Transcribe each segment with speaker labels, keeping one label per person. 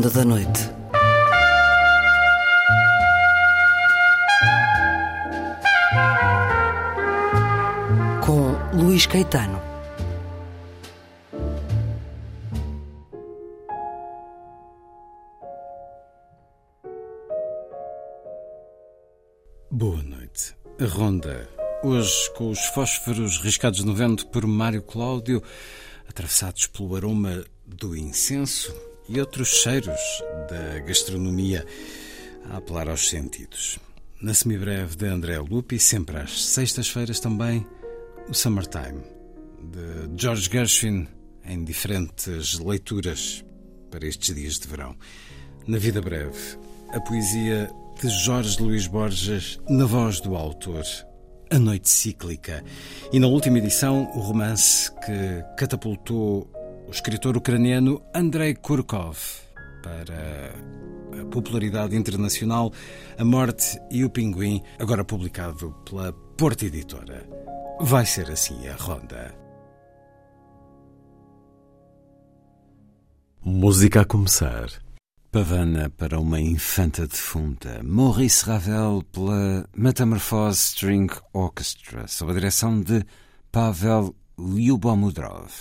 Speaker 1: Ronda da Noite. Com Luís Caetano.
Speaker 2: Boa noite. Ronda. Hoje, com os fósforos riscados no vento por Mário Cláudio, atravessados pelo aroma do incenso e outros cheiros da gastronomia a apelar aos sentidos. Na semibreve de André Lupi, sempre às sextas-feiras também, o Summertime, de George Gershwin, em diferentes leituras para estes dias de verão. Na vida breve, a poesia de Jorge Luís Borges, na voz do autor, A Noite Cíclica. E na última edição, o romance que catapultou o escritor ucraniano Andrei Kurkov para a popularidade internacional, A Morte e o Pinguim, agora publicado pela Porta Editora. Vai ser assim a ronda.
Speaker 3: Música a começar.
Speaker 2: Pavana para uma infanta defunta. Maurice Ravel pela Metamorphose String Orchestra, sob a direção de Pavel Lyubomudrov.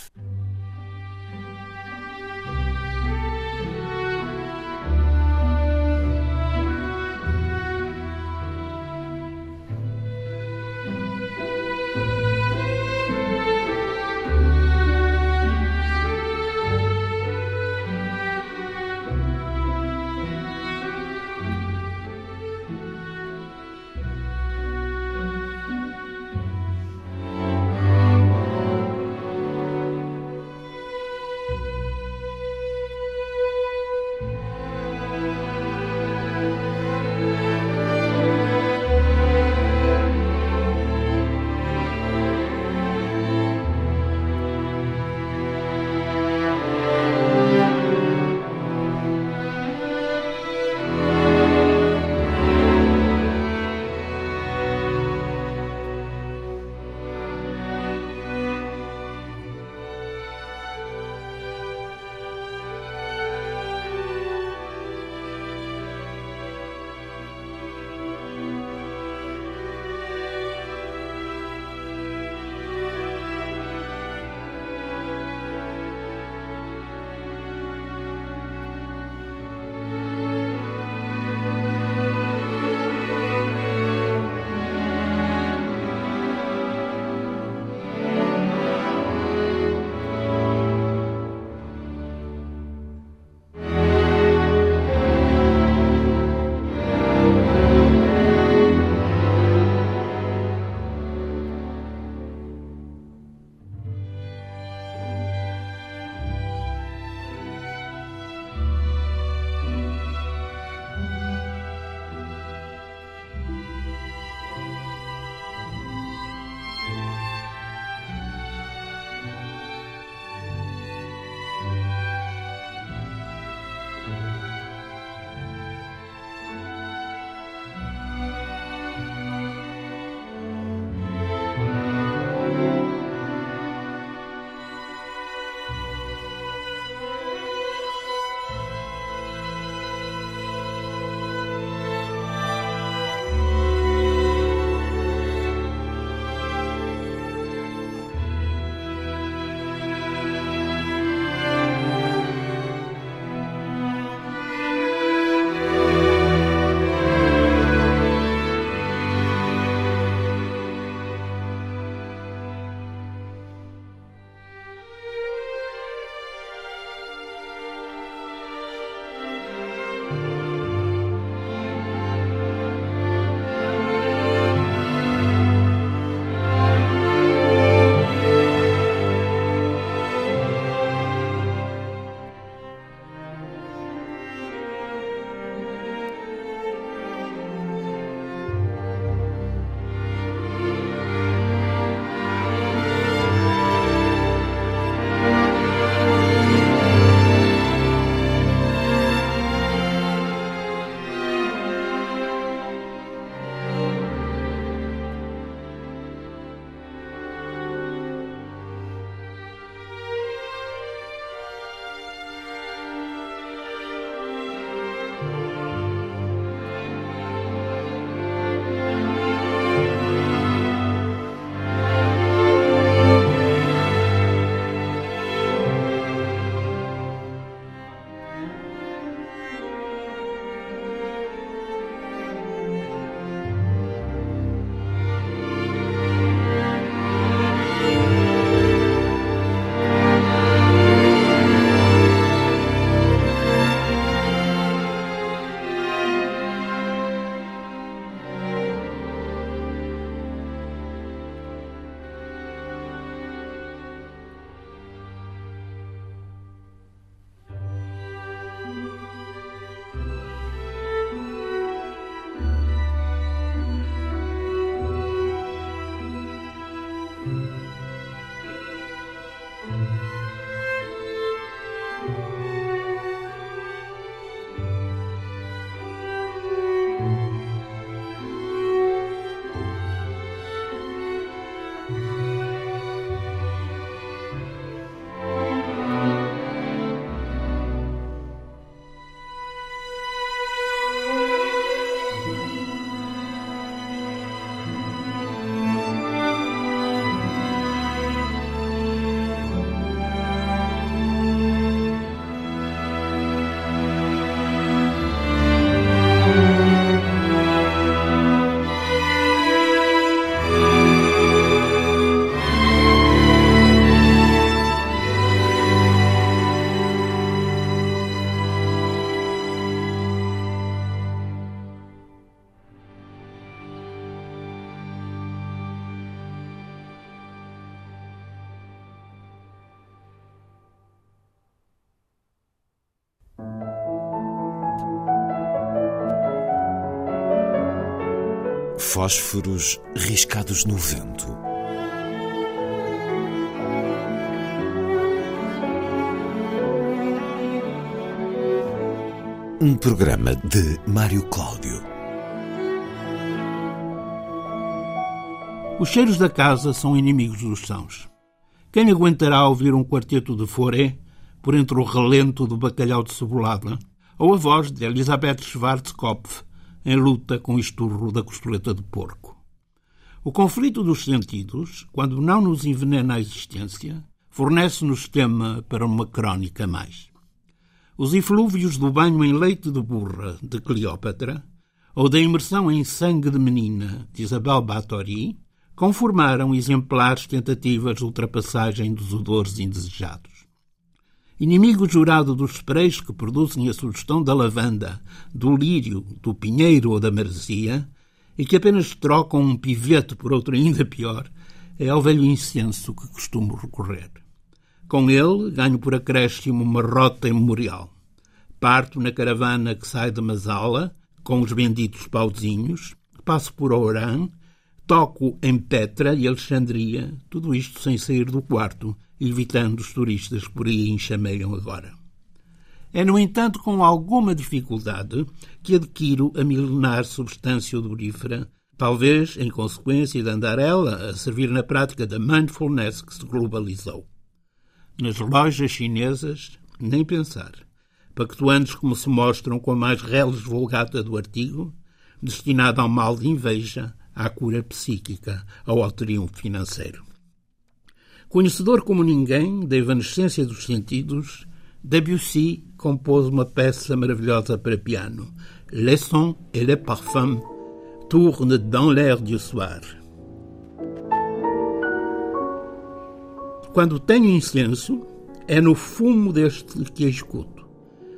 Speaker 2: Fósforos riscados no vento. Um programa de Mário Cláudio.
Speaker 3: Os cheiros da casa são inimigos dos sãos. Quem aguentará ouvir um quarteto de foré por entre o relento do bacalhau de cebolada ou a voz de Elisabeth Schwarzkopf em luta com o esturro da costeleta de porco? O conflito dos sentidos, quando não nos envenena a existência, fornece-nos tema para uma crónica mais. Os eflúvios do banho em leite de burra de Cleópatra ou da imersão em sangue de menina de Isabel Bathory conformaram exemplares tentativas de ultrapassagem dos odores indesejados. Inimigo jurado dos sprays que produzem a sugestão da lavanda, do lírio, do pinheiro ou da maresia, e que apenas trocam um pivete por outro ainda pior, é ao velho incenso que costumo recorrer. Com ele ganho por acréscimo uma rota memorial. Parto na caravana que sai de Masala, com os benditos pauzinhos, passo por Oran, toco em Petra e Alexandria, tudo isto sem sair do quarto, evitando os turistas que por aí enxameiam agora. É, no entanto, com alguma dificuldade que adquiro a milenar substância odorífera, talvez em consequência de andar ela a servir na prática da mindfulness que se globalizou. Nas lojas chinesas, nem pensar. Pactuantes como se mostram com a mais reles vulgata do artigo, destinado ao mal de inveja, à cura psíquica ou ao triunfo financeiro. Conhecedor como ninguém da evanescência dos sentidos, Debussy compôs uma peça maravilhosa para piano, Les sons et les parfums tournent dans l'air du soir. Quando tenho incenso, é no fumo deste que a escuto.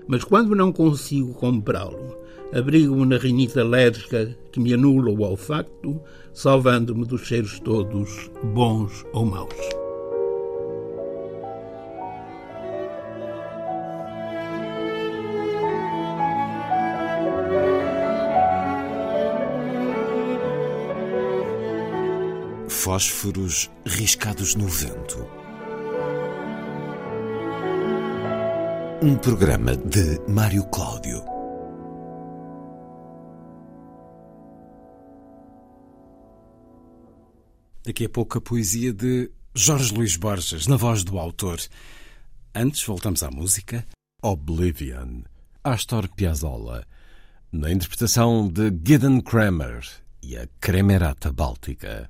Speaker 3: Mas quando não consigo comprá-lo, abrigo-me na rinite alérgica que me anula o olfacto, salvando-me dos cheiros todos, bons ou maus.
Speaker 2: Fósforos riscados no vento. Um programa de Mário Cláudio. Daqui a pouco a poesia de Jorge Luís Borges, na voz do autor. Antes, voltamos à música. Oblivion, Astor Piazzolla, na interpretação de Gideon Kramer e a Cremerata Báltica.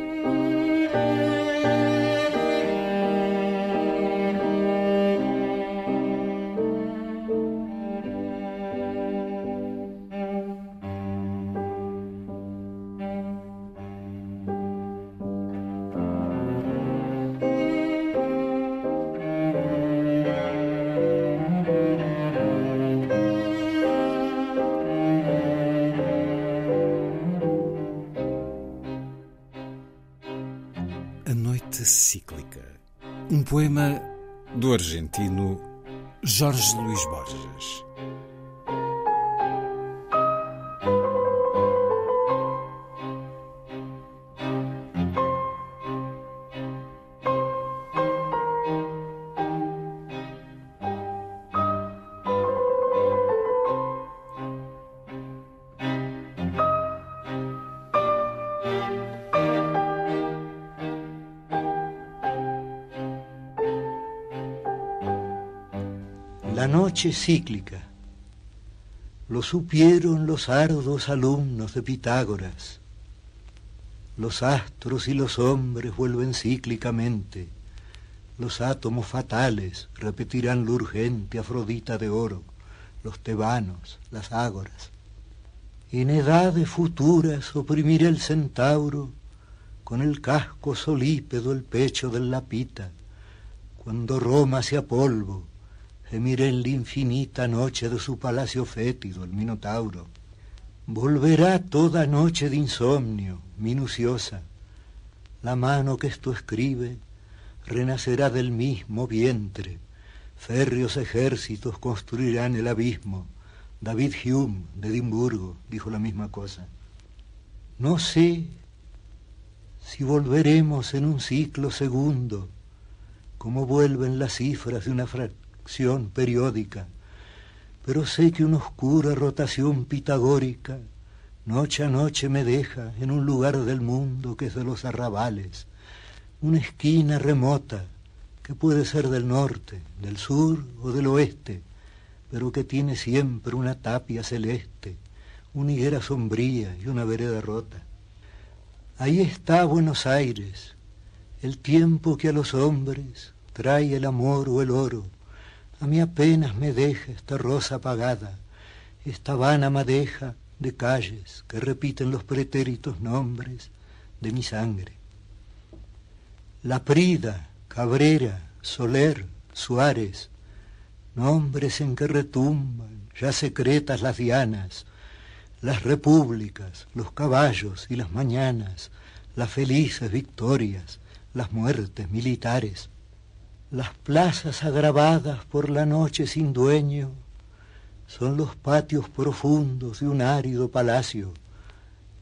Speaker 2: Argentino Jorge Luís Borges.
Speaker 4: Noche cíclica. Lo supieron los ardos alumnos de Pitágoras. Los astros y los hombres vuelven cíclicamente. Los átomos fatales repetirán lo urgente Afrodita de oro, los tebanos, las ágoras. En edades futuras oprimirá el centauro con el casco solípedo el pecho del lapita. Cuando Roma sea polvo, gemirá en la infinita noche de su palacio fétido el Minotauro. Volverá toda noche de insomnio, minuciosa. La mano que esto escribe renacerá del mismo vientre. Férreos ejércitos construirán el abismo. David Hume de Edimburgo dijo la misma cosa. No sé si volveremos en un ciclo segundo, como vuelven las cifras de una fracción periódica, pero sé que una oscura rotación pitagórica noche a noche me deja en un lugar del mundo que es de los arrabales, una esquina remota que puede ser del norte, del sur o del oeste, pero que tiene siempre una tapia celeste, una higuera sombría y una vereda rota. Ahí está Buenos Aires, el tiempo que a los hombres trae el amor o el oro. A mí apenas me deja esta rosa apagada, esta vana madeja de calles que repiten los pretéritos nombres de mi sangre. La Prida, Cabrera, Soler, Suárez, nombres en que retumban ya secretas las dianas, las repúblicas, los caballos y las mañanas, las felices victorias, las muertes militares, las plazas agravadas por la noche sin dueño, son los patios profundos de un árido palacio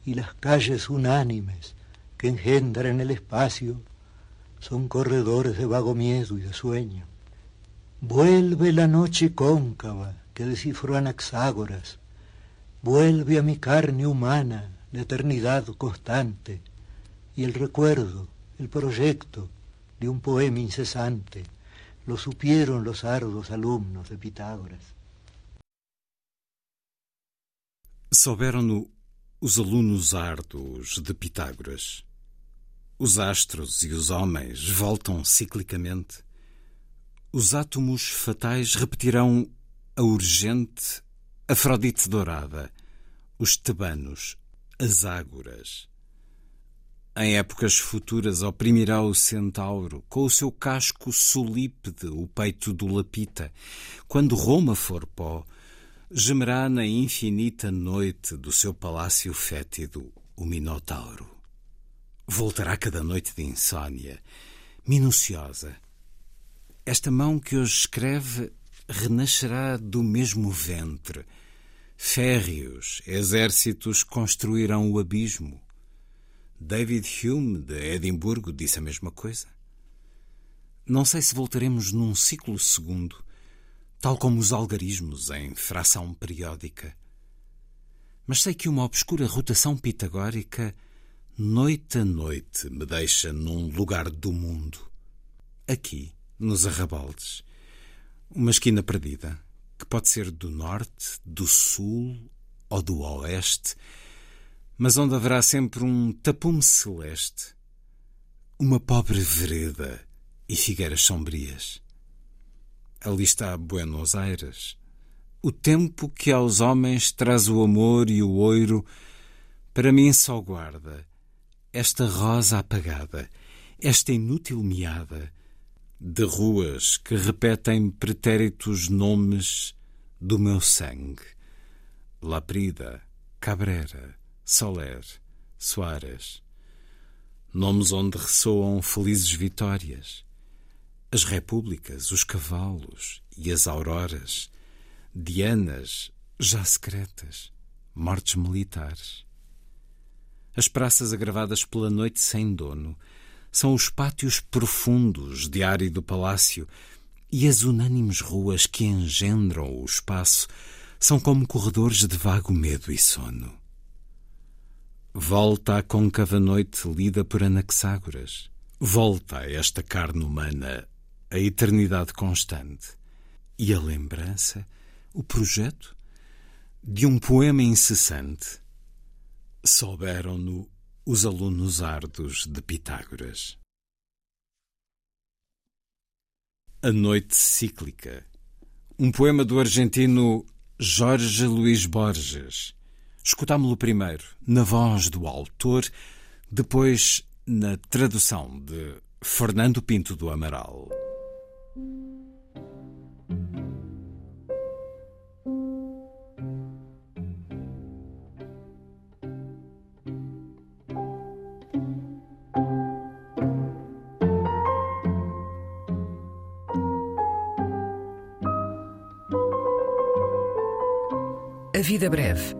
Speaker 4: y las calles unánimes que engendran el espacio son corredores de vago miedo y de sueño. Vuelve la noche cóncava que descifró Anaxágoras, vuelve a mi carne humana la eternidad constante y el recuerdo, el proyecto de un poema incesante, lo supieron los ardos alumnos de Pitágoras.
Speaker 2: Souberam-no os alunos árduos de Pitágoras. Os astros e os homens voltam ciclicamente. Os átomos fatais repetirão a urgente Afrodite dourada, os tebanos, as ágoras. Em épocas futuras oprimirá o centauro, com o seu casco solípede o peito do lapita. Quando Roma for pó, gemerá na infinita noite do seu palácio fétido o Minotauro. Voltará cada noite de insônia, minuciosa. Esta mão que hoje escreve renascerá do mesmo ventre. Férreos exércitos construirão o abismo. David Hume, de Edimburgo, disse a mesma coisa. Não sei se voltaremos num ciclo segundo, tal como os algarismos em fração periódica. Mas sei que uma obscura rotação pitagórica, noite a noite, me deixa num lugar do mundo, aqui, nos arrabaldes. Uma esquina perdida, que pode ser do norte, do sul ou do oeste, mas onde haverá sempre um tapume celeste, uma pobre vereda e figueiras sombrias. Ali está Buenos Aires, o tempo que aos homens traz o amor e o oiro, para mim só guarda esta rosa apagada, esta inútil meada de ruas que repetem pretéritos nomes do meu sangue. Laprida, Cabrera, Soler, Soares. Nomes onde ressoam felizes vitórias. As repúblicas, os cavalos e as auroras dianas já secretas, mortes militares. As praças agravadas pela noite sem dono são os pátios profundos de árido palácio e as unânimes ruas que engendram o espaço são como corredores de vago medo e sono. Volta a côncava noite lida por Anaxágoras. Volta a esta carne humana a eternidade constante. E a lembrança o projeto de um poema incessante. Souberam-no os alunos árduos de Pitágoras. A Noite Cíclica, um poema do argentino Jorge Luís Borges. Escutámo-lo primeiro na voz do autor, depois na tradução de Fernando Pinto do Amaral.
Speaker 1: A Vida Breve,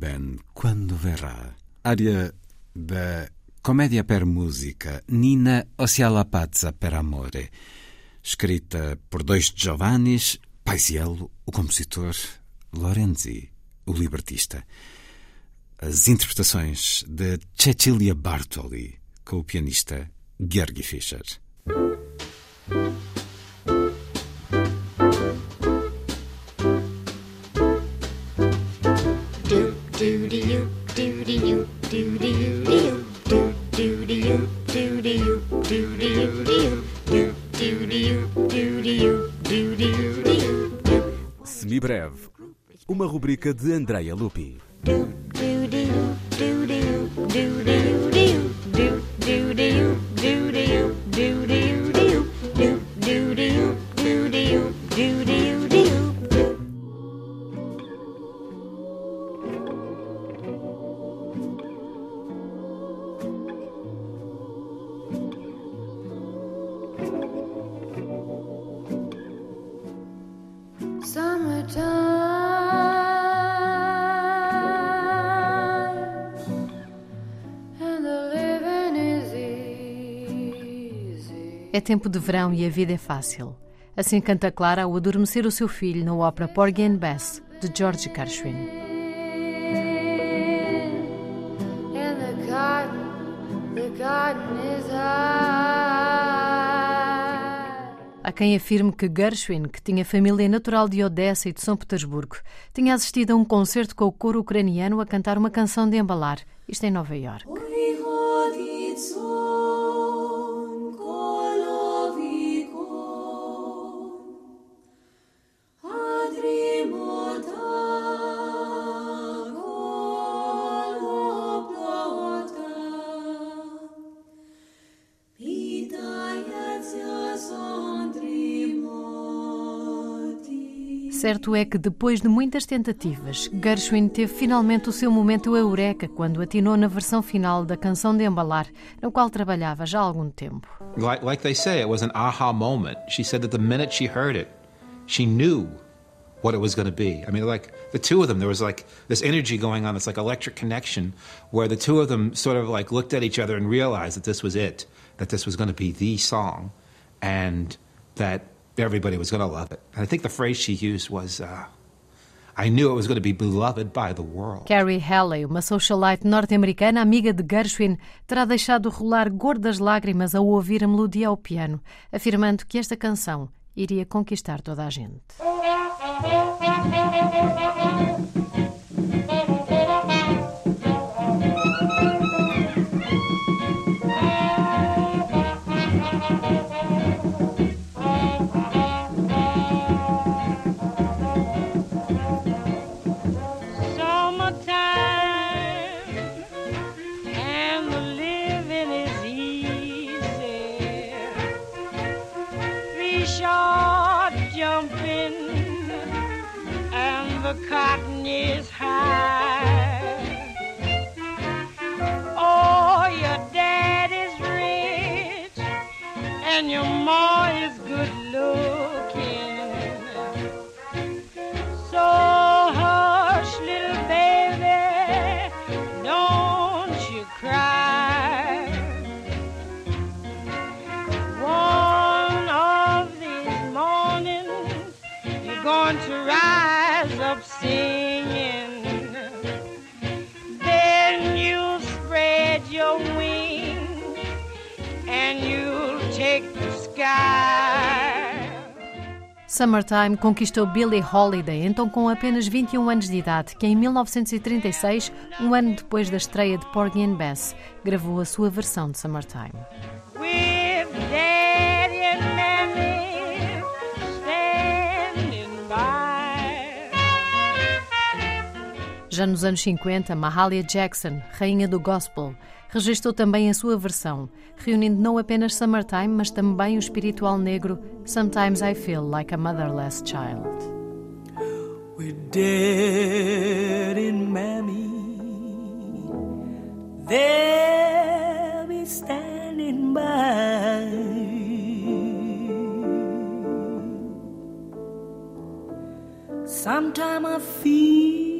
Speaker 2: Ben quando verrà. Área da Comédia per Música Nina o se alla pazza per amore. Escrita por dois Giovannis, Paisiello, o compositor, Lorenzi, o libertista. As interpretações de Cecilia Bartoli com o pianista Georgi Fischer.
Speaker 5: Rubrica de Andrea Lupi.
Speaker 6: É tempo de verão e a vida é fácil. Assim canta Clara ao adormecer o seu filho na ópera Porgy and Bess, de George Gershwin. Há quem afirme que Gershwin, que tinha família natural de Odessa e de São Petersburgo, tinha assistido a um concerto com o coro ucraniano a cantar uma canção de embalar, isto em Nova York. Certo é que depois de muitas tentativas, Gershwin teve finalmente o seu momento eureka quando atinou na versão final da canção de embalar, na qual trabalhava já há algum tempo.
Speaker 7: Like, like they say, it was an aha moment. She said that the minute she heard it, she knew what it was going to be. I mean, like the two of them, there was like this energy going on, this like electric connection, where the two of them sort of like looked at each other and realized that this was it, that this was going to be the song, and that everybody was going to love it. And I think the phrase she used was, uh, I knew it was going to be beloved by the world.
Speaker 6: Carrie Halley, uma socialite norte-americana amiga de Gershwin, terá deixado rolar gordas lágrimas ao ouvir a melodia ao piano, afirmando que esta canção iria conquistar toda a gente. Summertime conquistou Billie Holiday, então com apenas 21 anos de idade, que em 1936, um ano depois da estreia de Porgy and Bess, gravou a sua versão de Summertime. Já nos anos 50, Mahalia Jackson, rainha do gospel, registrou também a sua versão, reunindo não apenas Summertime, mas também o espiritual negro Sometimes I Feel Like a Motherless Child.
Speaker 8: with Dad and Mammy. They'll be standing by. Sometime I feel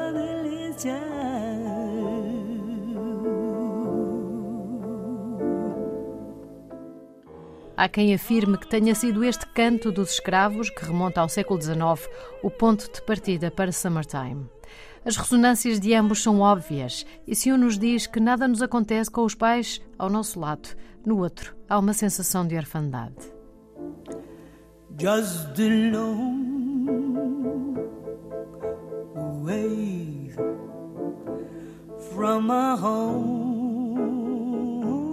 Speaker 6: Há quem afirme que tenha sido este canto dos escravos, que remonta ao século XIX, o ponto de partida para Summertime. As ressonâncias de ambos são óbvias, e se um nos diz que nada nos acontece com os pais ao nosso lado, no outro há uma sensação de orfandade.
Speaker 8: just alone away from my home.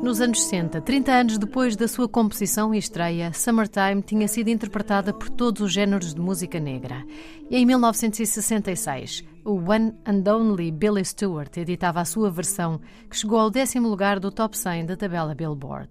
Speaker 6: Nos anos 60, 30 anos depois da sua composição e estreia, Summertime tinha sido interpretada por todos os géneros de música negra. E em 1966, o One and Only Billy Stewart editava a sua versão, que chegou ao décimo lugar do top 100 da tabela Billboard.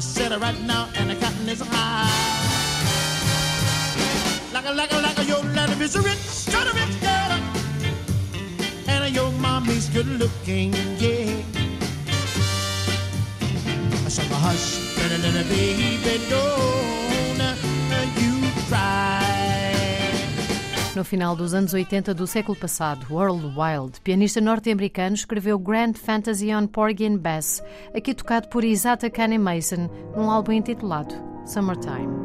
Speaker 9: Said it right now, and the cotton is high. Like a, like a, like a, your daddy is a rich, kind of rich girl, and your mommy's good looking,
Speaker 6: No final dos anos 80 do século passado, World Wild, pianista norte-americano, escreveu Grand Fantasy on Porgy and Bess, aqui tocado por Isata Kane Mason, num álbum intitulado Summertime.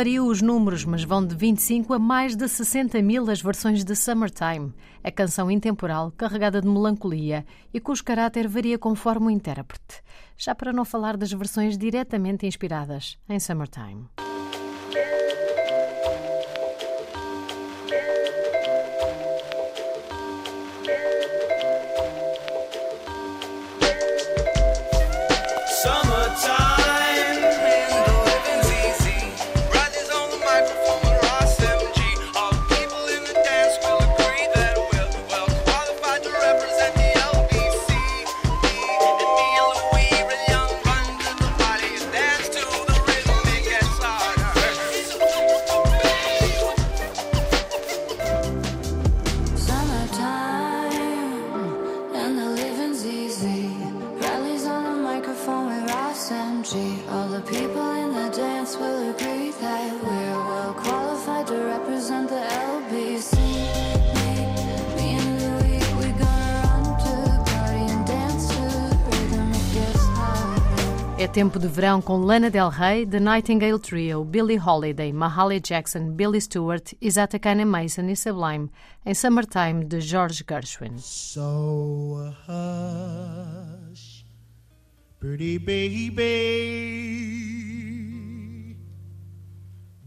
Speaker 6: Variam os números, mas vão de 25 a mais de 60 mil as versões de Summertime, a canção intemporal carregada de melancolia e cujo caráter varia conforme o intérprete. Já para não falar das versões diretamente inspiradas em Summertime. Tempo de verão com Lana Del Rey, The Nightingale Trio, Billie Holiday, Mahalia Jackson, Billy Stewart, Isata Kane Mason e Sublime, em Summertime de George Gershwin.
Speaker 9: So hush, pretty baby.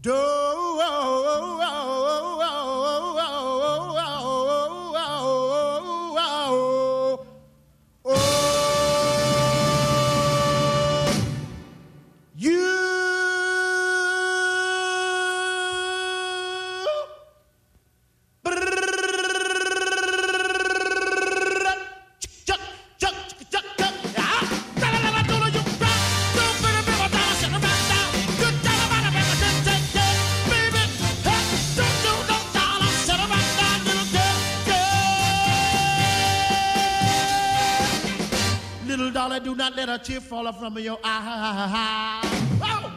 Speaker 9: Do a tear fall from your eye. Oh!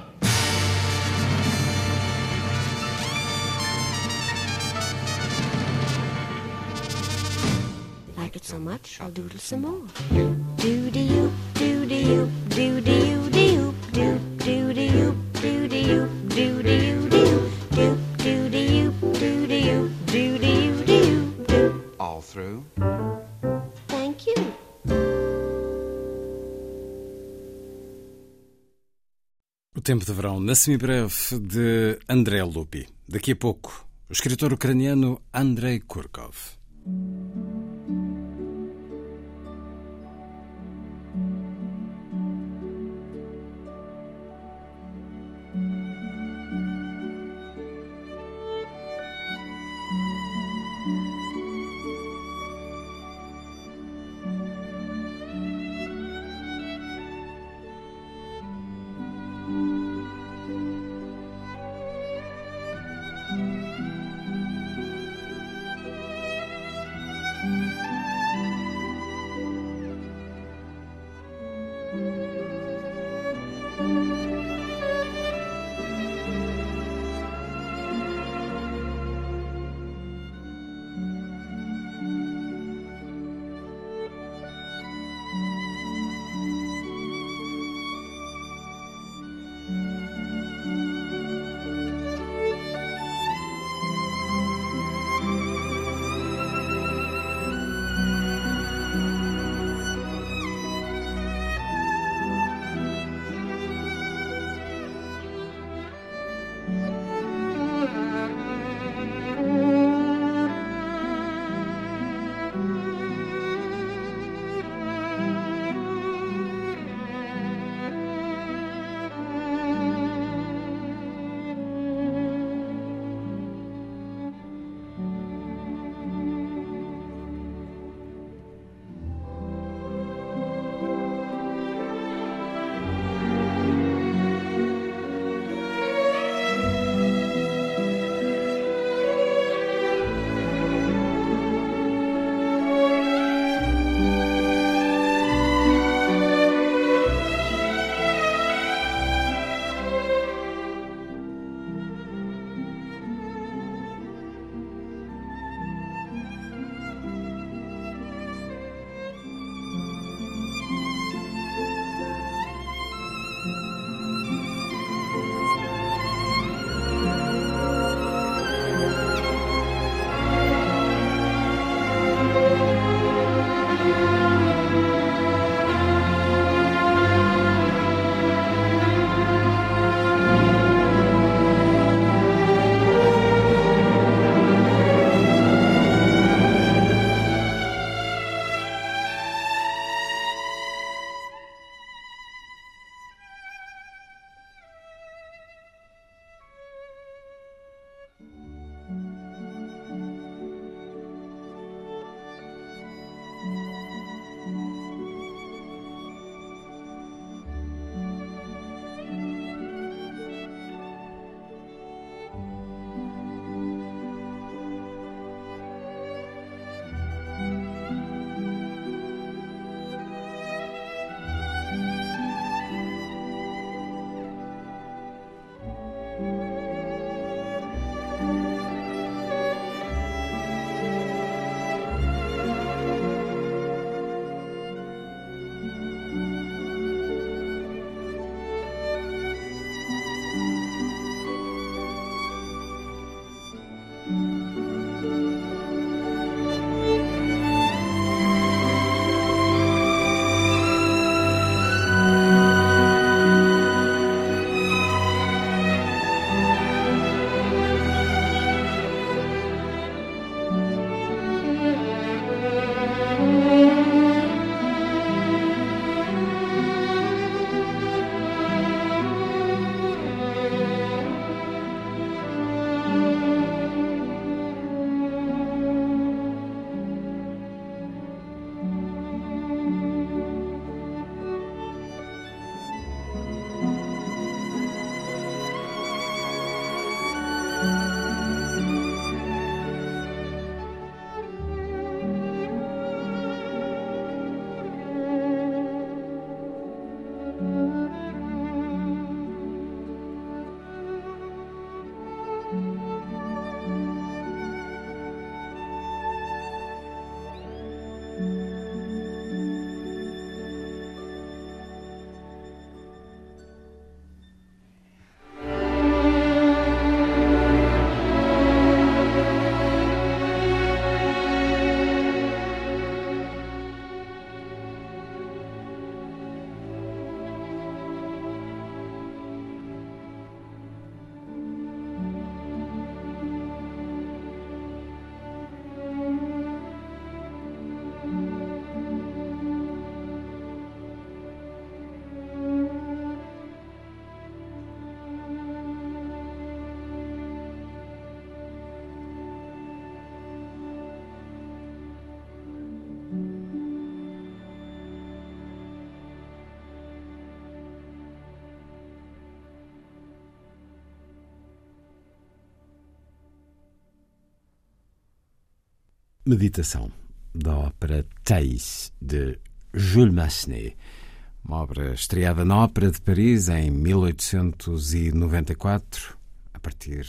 Speaker 10: Like it so much, I'll doodle some more. Do do you, do do you, do do you, do do do do do do do do do do
Speaker 2: tempo de verão na semibreve de André Lupi. Daqui a pouco, o escritor ucraniano Andrei Kurkov. Meditação, da ópera Thais, de Jules Massenet. Uma obra estreada na Ópera de Paris em 1894, a partir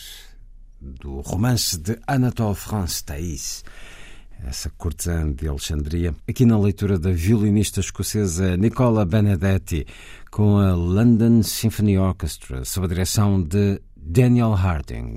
Speaker 2: do romance de Anatole France Thais, essa cortesã de Alexandria, aqui na leitura da violinista escocesa Nicola Benedetti, com a London Symphony Orchestra, sob a direção de Daniel Harding.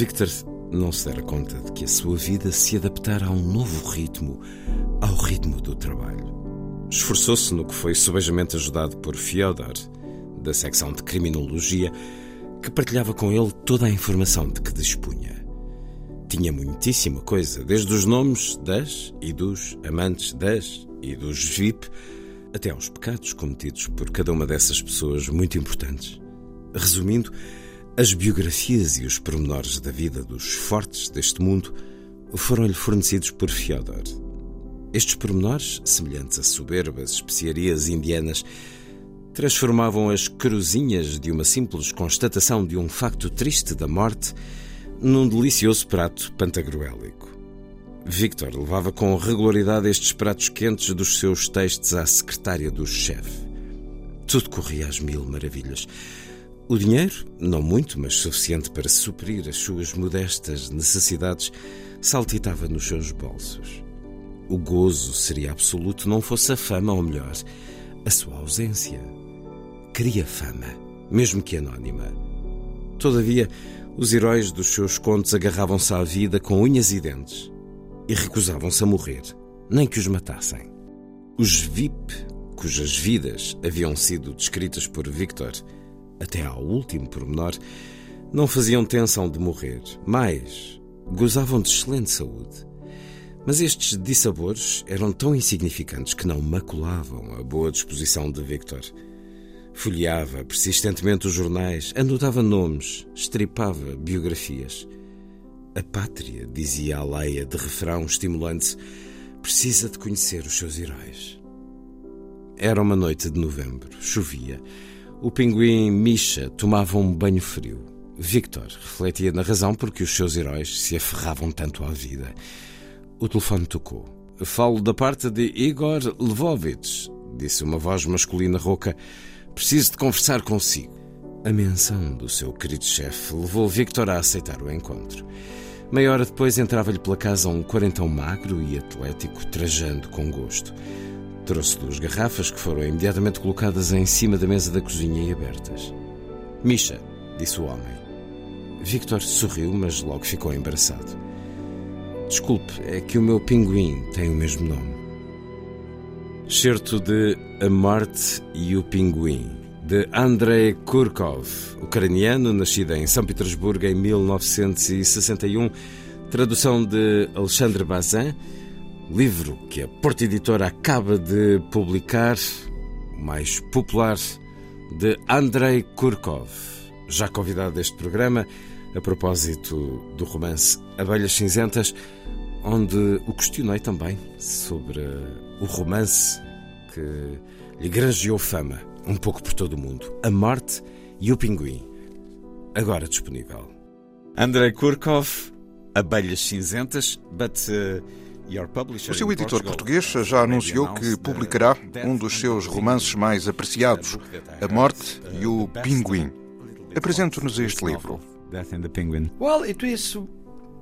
Speaker 2: Victor não se dera conta de que a sua vida se adaptara a um novo ritmo, ao ritmo do trabalho. Esforçou-se no que foi subejamente ajudado por Fyodor, da secção de Criminologia, que partilhava com ele toda a informação de que dispunha. Tinha muitíssima coisa, desde os nomes das e dos amantes das e dos VIP, até aos pecados cometidos por cada uma dessas pessoas muito importantes. Resumindo, as biografias e os pormenores da vida dos fortes deste mundo foram-lhe fornecidos por Fyodor. Estes pormenores, semelhantes a soberbas especiarias indianas, transformavam as cruzinhas de uma simples constatação de um facto triste da morte num delicioso prato pantagruélico. Victor levava com regularidade estes pratos quentes dos seus textos à secretária do chefe. Tudo corria às mil maravilhas. O dinheiro, não muito, mas suficiente para suprir as suas modestas necessidades, saltitava nos seus bolsos. O gozo seria absoluto não fosse a fama, ou melhor, a sua ausência. Queria fama, mesmo que anónima. Todavia, os heróis dos seus contos agarravam-se à vida com unhas e dentes e recusavam-se a morrer, nem que os matassem. Os VIP, cujas vidas haviam sido descritas por Victor, até ao último pormenor, não faziam tensão de morrer, mas gozavam de excelente saúde. Mas estes dissabores eram tão insignificantes que não maculavam a boa disposição de Victor. Folheava persistentemente os jornais, anotava nomes, estripava biografias. A pátria, dizia a Leia de refrão estimulante, precisa de conhecer os seus heróis. Era uma noite de novembro, chovia. O pinguim Misha tomava um banho frio. Victor refletia na razão porque os seus heróis se aferravam tanto à vida. O telefone tocou. Falo da parte de Igor Lvovich, disse uma voz masculina rouca. Preciso de conversar consigo. A menção do seu querido chefe levou Victor a aceitar o encontro. Meia hora depois entrava-lhe pela casa um quarentão magro e atlético, trajando com gosto. Trouxe duas garrafas que foram imediatamente colocadas em cima da mesa da cozinha e abertas. Misha, disse o homem. Victor sorriu, mas logo ficou embaraçado. Desculpe, é que o meu pinguim tem o mesmo nome. Certo de A Morte e o Pinguim, de Andrei Kurkov, ucraniano, nascido em São Petersburgo em 1961, tradução de Alexandre Bazin, livro que a Porta Editora acaba de publicar, o mais popular, de Andrei Kurkov, já convidado deste programa, a propósito do romance Abelhas Cinzentas, onde o questionei também sobre o romance que lhe granjeou fama um pouco por todo o mundo, A Morte e o Pinguim, agora disponível. Andrei Kurkov, Abelhas Cinzentas, but uh,
Speaker 11: O seu editor português já anunciou que publicará um dos seus romances mais apreciados, A Morte e o Pinguim. Apresente-nos este livro.
Speaker 12: Well, it is.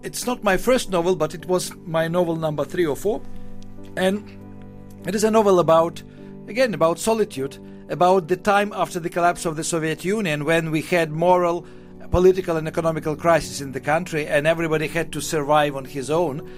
Speaker 12: It's not my first novel, but it was my novel number three or four, and it is a novel about, again, about solitude, about the time after the collapse of the Soviet Union when we had moral, political and economical crisis in the country, and everybody had to survive on his own.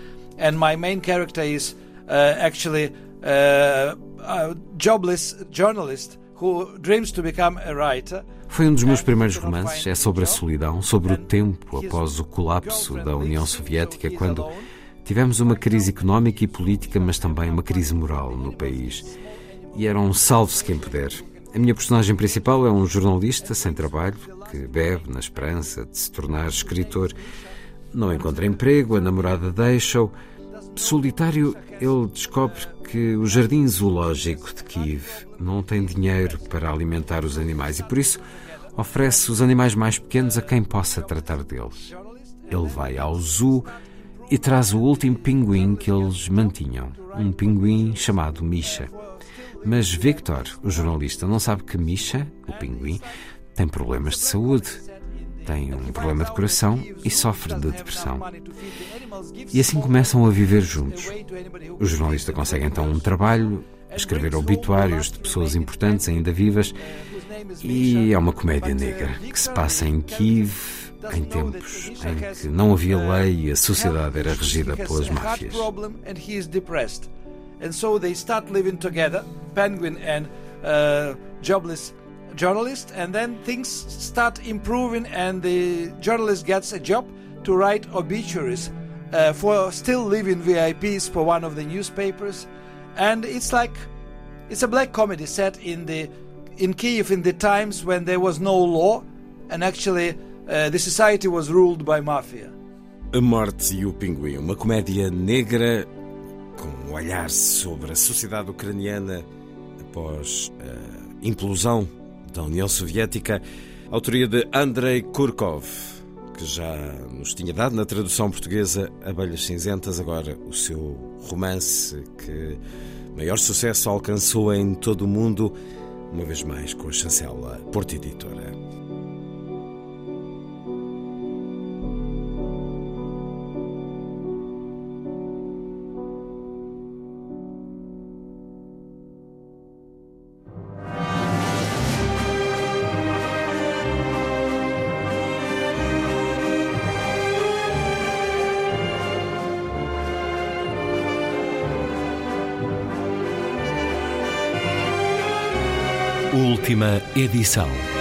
Speaker 12: And my main character is uh, actually uh, a jobless journalist who dreams to become a writer.
Speaker 2: Foi um dos meus primeiros romances. É sobre a solidão, sobre o tempo após o colapso da União Soviética, quando tivemos uma crise económica e política, mas também uma crise moral no país. E era um salve-se quem puder. A minha personagem principal é um jornalista sem trabalho que bebe na esperança de se tornar escritor. Não encontra emprego, a namorada deixa-o. Solitário, ele descobre que o jardim zoológico de Kiev não tem dinheiro para alimentar os animais e por isso oferece os animais mais pequenos a quem possa tratar deles. Ele vai ao zoo e traz o último pinguim que eles mantinham, um pinguim chamado Misha. Mas Victor, o jornalista, não sabe que Misha, o pinguim, tem problemas de saúde, tem um problema de coração e sofre de depressão. E assim começam a viver juntos. O jornalista consegue então um trabalho, escrever obituários de pessoas importantes ainda vivas, e é uma comédia negra que se passa em Kiev em tempos em que não havia lei e a sociedade era regida pelas máfias.
Speaker 12: Penguin uh, journalist, and then things start improving, and the journalist gets a job to write obituaries uh, for still living VIPs for one of the newspapers, and it's like it's a black comedy set in the in Kiev in the times when there was no law, and actually uh, the society was ruled by mafia.
Speaker 2: A Morte e o Pinguim, uma comédia negra com um olhar sobre a sociedade ucraniana após a implosão da União Soviética, autoria de Andrei Kurkov, que já nos tinha dado na tradução portuguesa Abelhas Cinzentas, agora o seu romance que maior sucesso alcançou em todo o mundo, uma vez mais com a chancela Porta Editora.
Speaker 13: Edição.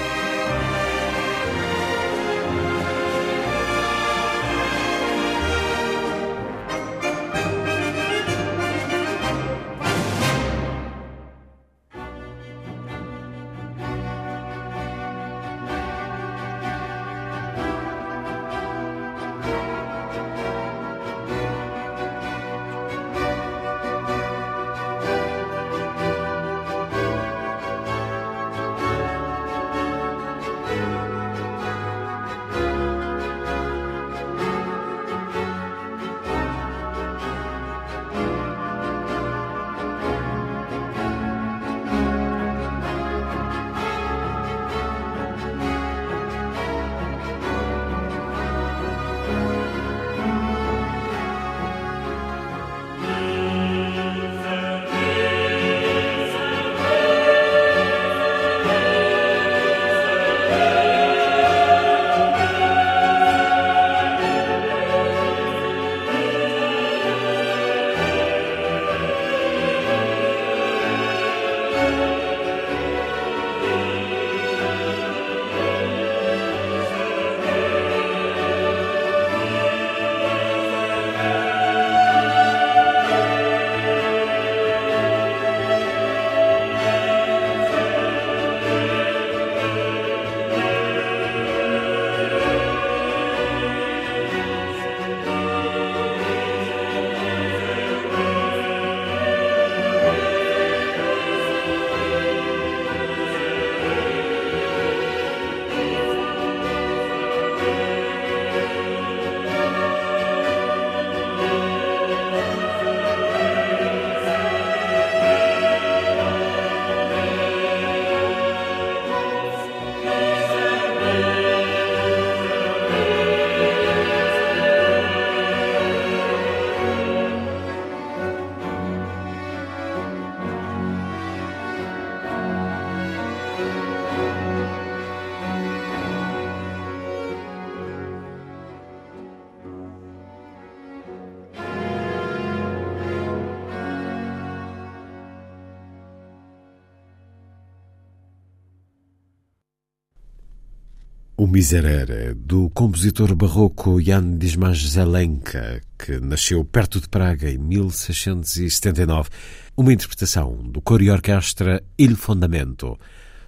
Speaker 13: Miserere, do compositor barroco Jan Dismas Zelenka, que nasceu perto de Praga em 1679, uma interpretação do coro e orquestra Il Fondamento,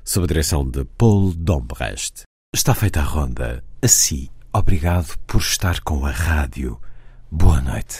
Speaker 13: sob a direção de Paul Dombrest. Está feita a ronda. Assim, obrigado por estar com a rádio. Boa noite.